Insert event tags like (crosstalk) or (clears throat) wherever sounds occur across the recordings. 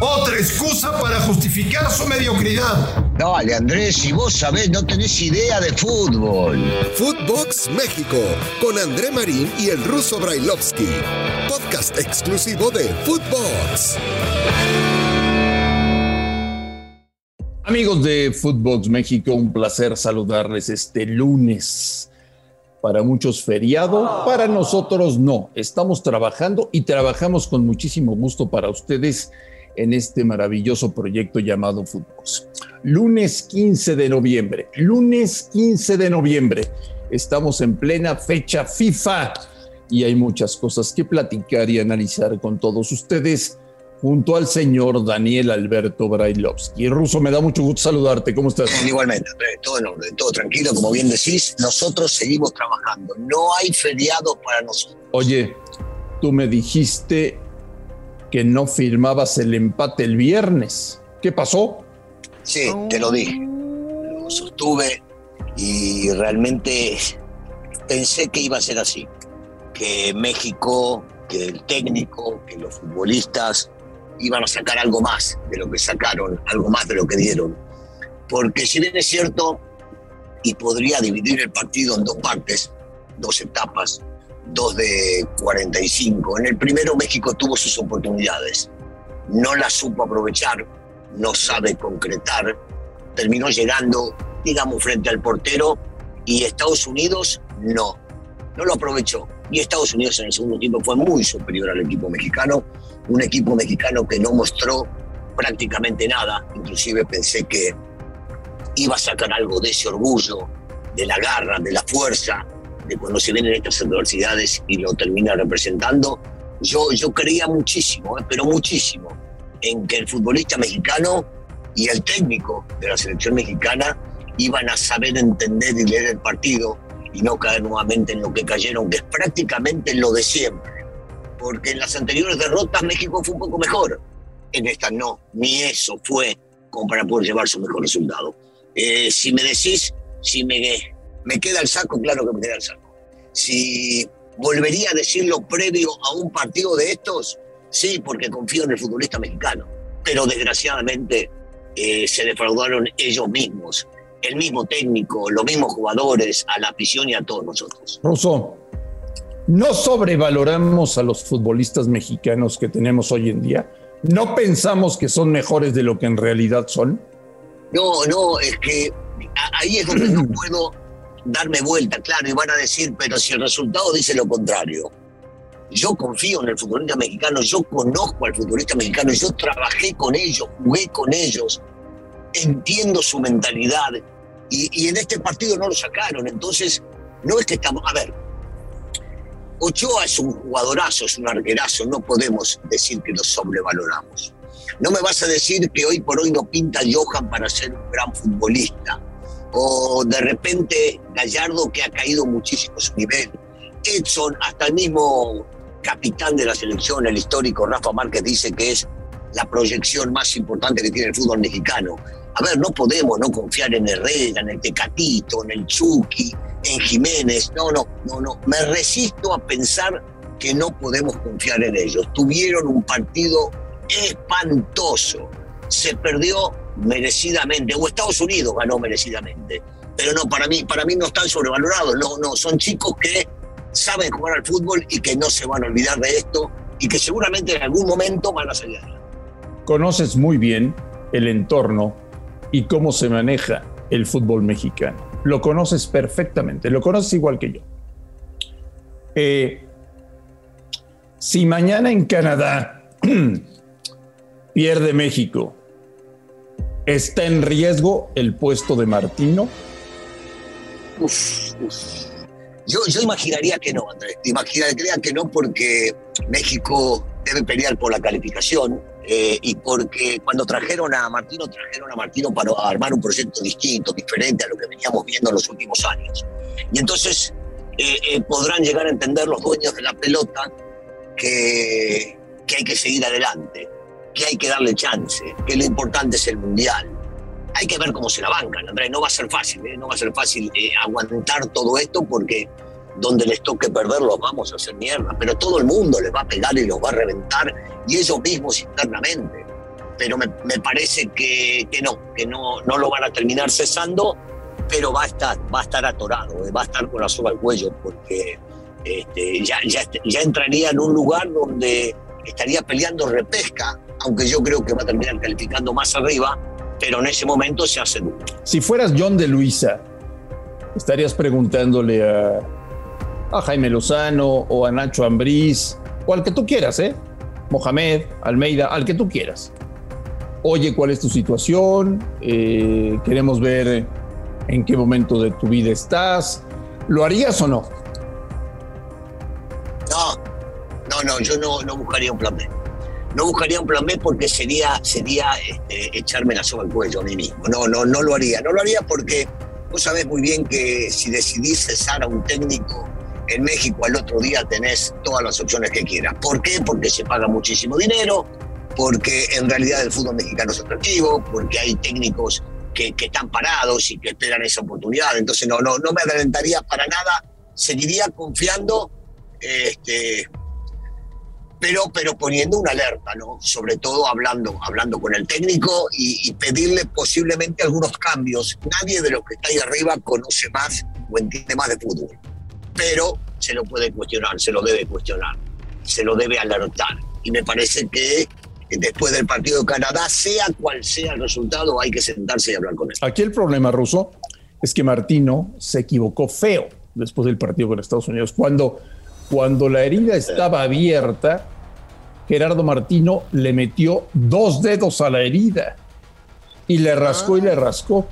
Otra excusa para justificar su mediocridad. Dale, Andrés, si vos sabés, no tenés idea de fútbol. Footbox México con André Marín y el ruso Brailovsky. Podcast exclusivo de Footbox. Amigos de Footbox México, un placer saludarles este lunes. Para muchos feriado, para nosotros no. Estamos trabajando y trabajamos con muchísimo gusto para ustedes en este maravilloso proyecto llamado Footbox. Lunes 15 de noviembre, lunes 15 de noviembre. Estamos en plena fecha FIFA y hay muchas cosas que platicar y analizar con todos ustedes junto al señor Daniel Alberto Brailovsky. Ruso, me da mucho gusto saludarte. ¿Cómo estás? Igualmente, todo en orden, todo tranquilo, como bien decís, nosotros seguimos trabajando. No hay feriados para nosotros. Oye, tú me dijiste que no firmabas el empate el viernes. ¿Qué pasó? Sí, te lo dije. Lo sostuve y realmente pensé que iba a ser así. Que México, que el técnico, que los futbolistas iban a sacar algo más de lo que sacaron, algo más de lo que dieron. Porque si bien es cierto, y podría dividir el partido en dos partes, dos etapas, dos de 45. En el primero México tuvo sus oportunidades, no las supo aprovechar, no sabe concretar, terminó llegando, digamos, frente al portero y Estados Unidos no, no lo aprovechó. Y Estados Unidos en el segundo tiempo fue muy superior al equipo mexicano, un equipo mexicano que no mostró prácticamente nada, inclusive pensé que iba a sacar algo de ese orgullo, de la garra, de la fuerza, de cuando se vienen estas adversidades y lo termina representando. Yo, yo creía muchísimo, eh, pero muchísimo, en que el futbolista mexicano y el técnico de la selección mexicana iban a saber entender y leer el partido y no caer nuevamente en lo que cayeron, que es prácticamente lo de siempre. Porque en las anteriores derrotas México fue un poco mejor. En esta no, ni eso fue como para poder llevar su mejor resultado. Eh, si me decís, si me, me queda el saco, claro que me queda el saco. Si volvería a decirlo previo a un partido de estos, sí, porque confío en el futbolista mexicano. Pero desgraciadamente eh, se defraudaron ellos mismos, el mismo técnico, los mismos jugadores, a la afición y a todos nosotros. Ruso, no sobrevaloramos a los futbolistas mexicanos que tenemos hoy en día. No pensamos que son mejores de lo que en realidad son. No, no, es que ahí es donde no (clears throat) puedo darme vuelta, claro, y van a decir, pero si el resultado dice lo contrario. Yo confío en el futbolista mexicano, yo conozco al futbolista mexicano, yo trabajé con ellos, jugué con ellos, entiendo su mentalidad, y, y en este partido no lo sacaron, entonces no es que estamos, a ver, Ochoa es un jugadorazo, es un arquerazo, no podemos decir que lo sobrevaloramos. No me vas a decir que hoy por hoy no pinta Johan para ser un gran futbolista. O de repente Gallardo que ha caído muchísimo su nivel. Edson, hasta el mismo capitán de la selección, el histórico Rafa Márquez, dice que es la proyección más importante que tiene el fútbol mexicano. A ver, no podemos no confiar en Herrera, en el Tecatito, en el Chucky, en Jiménez. No, no, no, no. Me resisto a pensar que no podemos confiar en ellos. Tuvieron un partido espantoso. Se perdió merecidamente, o Estados Unidos ganó merecidamente. Pero no, para mí, para mí no están sobrevalorados. No, no, son chicos que saben jugar al fútbol y que no se van a olvidar de esto y que seguramente en algún momento van a salir. Conoces muy bien el entorno y cómo se maneja el fútbol mexicano. Lo conoces perfectamente, lo conoces igual que yo. Eh, si mañana en Canadá (clears throat) pierde México, ¿está en riesgo el puesto de Martino? Uf, uf. Yo, yo imaginaría que no, Andrés. Imaginaría que no porque México debe pelear por la calificación eh, y porque cuando trajeron a Martino, trajeron a Martino para armar un proyecto distinto, diferente a lo que veníamos viendo en los últimos años. Y entonces eh, eh, podrán llegar a entender los dueños de la pelota que, que hay que seguir adelante, que hay que darle chance, que lo importante es el mundial. Hay que ver cómo se la bancan, Andrés. No va a ser fácil, ¿eh? no va a ser fácil eh, aguantar todo esto porque donde les toque perder los vamos a hacer mierda. Pero todo el mundo les va a pegar y los va a reventar y ellos mismos internamente. Pero me, me parece que, que, no, que no, no lo van a terminar cesando, pero va a estar, va a estar atorado, eh, va a estar con la soga al cuello porque este, ya, ya, ya entraría en un lugar donde estaría peleando repesca, aunque yo creo que va a terminar calificando más arriba, pero en ese momento se hace duro. Si fueras John de Luisa, estarías preguntándole a, a Jaime Lozano o a Nacho Ambriz o al que tú quieras, ¿eh? Mohamed, Almeida, al que tú quieras. Oye, ¿cuál es tu situación? Eh, queremos ver en qué momento de tu vida estás. ¿Lo harías o no? No, no, no, yo no, no buscaría un plan B. No buscaría un plan B porque sería, sería este, echarme la soga al cuello a mí mismo. No, no, no lo haría. No lo haría porque vos sabés muy bien que si decidís cesar a un técnico en México al otro día tenés todas las opciones que quieras. ¿Por qué? Porque se paga muchísimo dinero, porque en realidad el fútbol mexicano es atractivo, porque hay técnicos que, que están parados y que esperan esa oportunidad. Entonces no, no, no me adelantaría para nada, seguiría confiando este, pero, pero poniendo una alerta, ¿no? Sobre todo hablando, hablando con el técnico y, y, pedirle posiblemente algunos cambios. Nadie de los que está ahí arriba conoce más o entiende más de fútbol, pero se lo puede cuestionar, se lo debe cuestionar, se lo debe alertar. Y me parece que después del partido de Canadá, sea cual sea el resultado, hay que sentarse y hablar con él. Aquí el problema, Ruso, es que Martino se equivocó feo después del partido con Estados Unidos. Cuando cuando la herida estaba abierta, Gerardo Martino le metió dos dedos a la herida y le rascó y le rascó,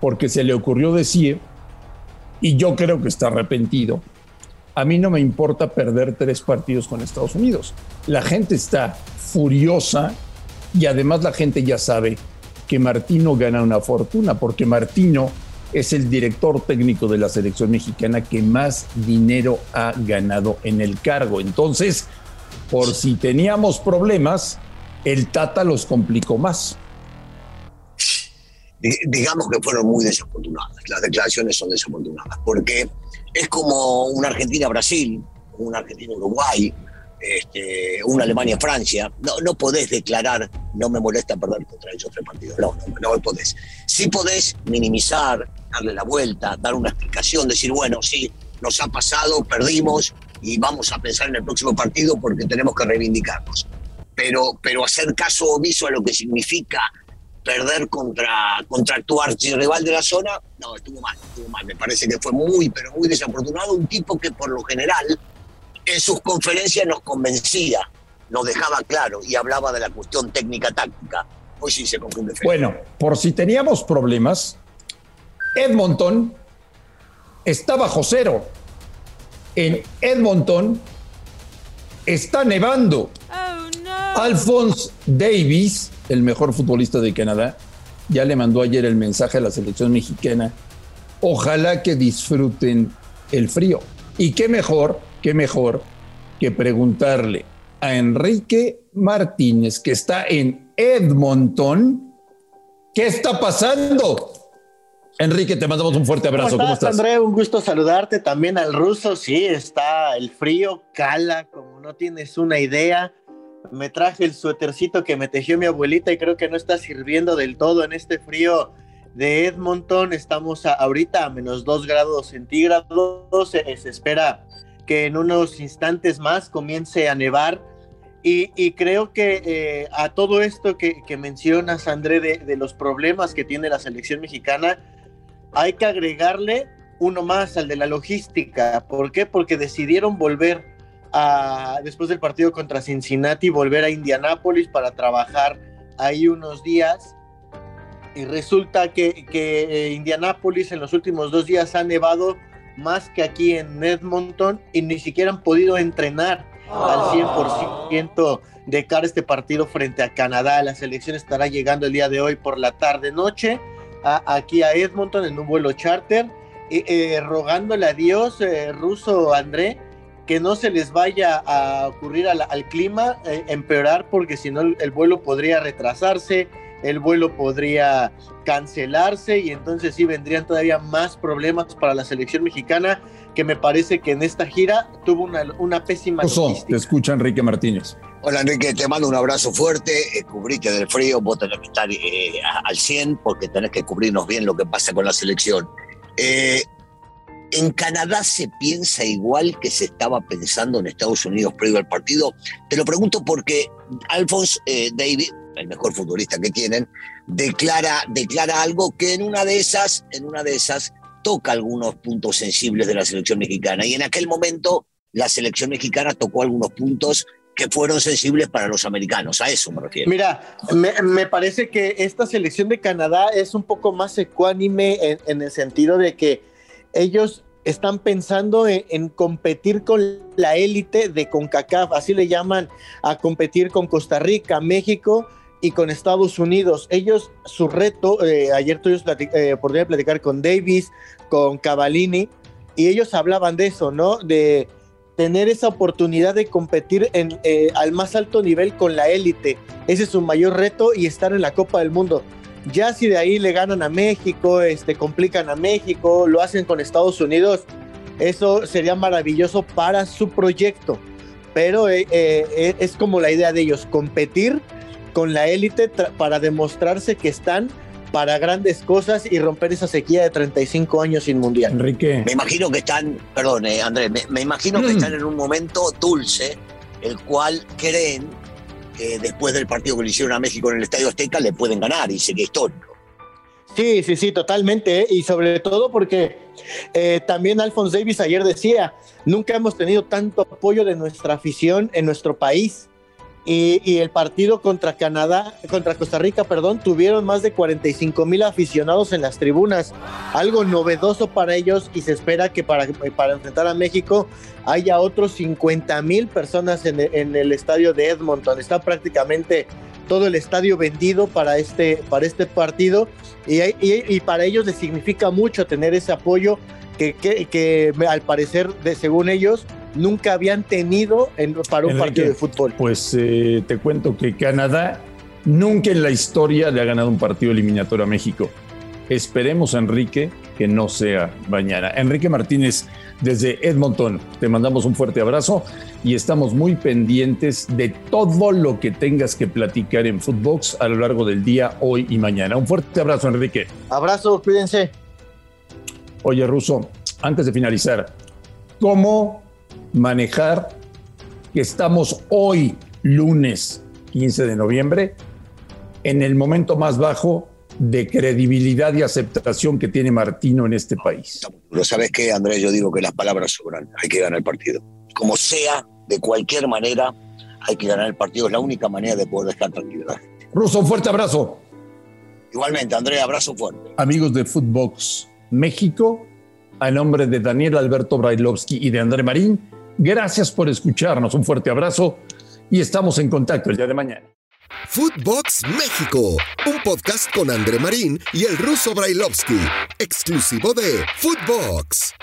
porque se le ocurrió decir, y yo creo que está arrepentido, a mí no me importa perder tres partidos con Estados Unidos. La gente está furiosa y además la gente ya sabe que Martino gana una fortuna, porque Martino es el director técnico de la selección mexicana que más dinero ha ganado en el cargo. Entonces, por si teníamos problemas, el Tata los complicó más. Digamos que fueron muy desafortunadas, las declaraciones son desafortunadas, porque es como una Argentina-Brasil, una Argentina-Uruguay, este, una Alemania-Francia. No, no podés declarar, no me molesta perder contra ellos tres partidos. No, no, no podés. Sí podés minimizar, darle la vuelta, dar una explicación, decir, bueno, sí, nos ha pasado, perdimos y vamos a pensar en el próximo partido porque tenemos que reivindicarnos. Pero, pero hacer caso omiso a lo que significa perder contra, contra tu archirrival de la zona, no, estuvo mal, estuvo mal. Me parece que fue muy, pero muy desafortunado. Un tipo que por lo general en sus conferencias nos convencía, nos dejaba claro y hablaba de la cuestión técnica-táctica. Hoy sí se confunde. Bueno, por si teníamos problemas, Edmonton está bajo cero. En Edmonton está nevando. Oh, no. Alphonse Davis, el mejor futbolista de Canadá, ya le mandó ayer el mensaje a la selección mexicana. Ojalá que disfruten el frío. Y qué mejor, qué mejor que preguntarle a Enrique Martínez, que está en Edmonton, ¿qué está pasando? Enrique, te mandamos un fuerte abrazo. ¿Cómo ¿Cómo estás, estás? André? Un gusto saludarte. También al ruso, sí, está el frío, cala, como no tienes una idea. Me traje el suétercito que me tejió mi abuelita y creo que no está sirviendo del todo en este frío de Edmonton. Estamos a- ahorita a menos 2 grados centígrados. Se, se espera que en unos instantes más comience a nevar Y, creo que eh, a todo esto que, mencionas, André, de, de, los problemas que tiene la selección mexicana, hay que agregarle uno más al de la logística. ¿Por qué? Porque decidieron volver a, después del partido contra Cincinnati, volver a Indianápolis para trabajar ahí unos días. Y resulta que, que eh, Indianápolis en los últimos dos días ha nevado más que aquí en Edmonton y ni siquiera han podido entrenar al 100% de cara a este partido frente a Canadá. La selección estará llegando el día de hoy por la tarde-noche aquí a Edmonton en un vuelo charter, eh, rogándole a Dios, eh, ruso André, que no se les vaya a ocurrir al, clima, eh, empeorar, porque si no el vuelo podría retrasarse, el vuelo podría cancelarse y entonces sí vendrían todavía más problemas para la selección mexicana que me parece que en esta gira tuvo una, una pésima Oso, te escucha Enrique Martínez. Hola Enrique, te mando un abrazo fuerte, eh, cubrite del frío, vos tenés que estar eh, al 100 porque tenés que cubrirnos bien lo que pasa con la selección. Eh, en Canadá se piensa igual que se estaba pensando en Estados Unidos previo al partido. Te lo pregunto porque Alphonse David, el mejor futbolista que tienen, declara, declara algo que en una de esas, en una de esas toca algunos puntos sensibles de la selección mexicana. Y en aquel momento la selección mexicana tocó algunos puntos que fueron sensibles para los americanos. A eso me refiero. Mira, me, parece que esta selección de Canadá es un poco más ecuánime en, el sentido de que ellos están pensando en, competir con la élite de CONCACAF, así le llaman a competir con Costa Rica, México y con Estados Unidos. Ellos, su reto, eh, ayer tuvimos eh, oportunidad de platicar con Davis, con Cavallini, y ellos hablaban de eso, ¿no? De tener esa oportunidad de competir eh, al más alto nivel con la élite. Ese es su mayor reto y estar en la Copa del Mundo. Ya si de ahí le ganan a México, este, complican a México, lo hacen con Estados Unidos, eso sería maravilloso para su proyecto. Pero es como la idea de ellos, competir con la élite para demostrarse que están para grandes cosas y romper esa sequía de 35 años sin mundial. Enrique. Me imagino que están, perdón, eh, Andrés, me, imagino que mm. están en un momento dulce, el cual creen que después del partido que le hicieron a México en el Estadio Azteca le pueden ganar y sería histórico. Sí, sí, sí, totalmente. ¿eh? Y sobre todo porque eh, también Alphonse Davis ayer decía, nunca hemos tenido tanto apoyo de nuestra afición en nuestro país. Y, el partido contra Canadá, contra Costa Rica, perdón, tuvieron más de 45 mil aficionados en las tribunas, algo novedoso para ellos y se espera que para, para enfrentar a México haya otros 50 mil personas en, el estadio de Edmonton. Está prácticamente todo el estadio vendido para este, para este partido y, y, para ellos les significa mucho tener ese apoyo que, que, que al parecer, de, según ellos, nunca habían tenido en, para un partido de fútbol. Pues eh, te cuento que Canadá nunca en la historia le ha ganado un partido eliminatorio a México. Esperemos, Enrique, que no sea mañana. Enrique Martínez, desde Edmonton, te mandamos un fuerte abrazo y estamos muy pendientes de todo lo que tengas que platicar en Footbox a lo largo del día, hoy y mañana. Un fuerte abrazo, Enrique. Abrazo, cuídense. Oye, Ruso, antes de finalizar, ¿cómo manejar que estamos hoy, lunes 15 de noviembre, en el momento más bajo de credibilidad y aceptación que tiene Martino en este país. Lo sabes que, Andrés, yo digo que las palabras sobran, hay que ganar el partido. Como sea, de cualquier manera, hay que ganar el partido, es la única manera de poder dejar tranquilidad. Ruso, un fuerte abrazo. Igualmente, Andrés, abrazo fuerte. Amigos de Footbox México, a nombre de Daniel Alberto Brailovsky y de André Marín, Gracias por escucharnos, un fuerte abrazo y estamos en contacto el día de mañana. Footbox México, un podcast con André Marín y el ruso Brailovsky, exclusivo de Footbox.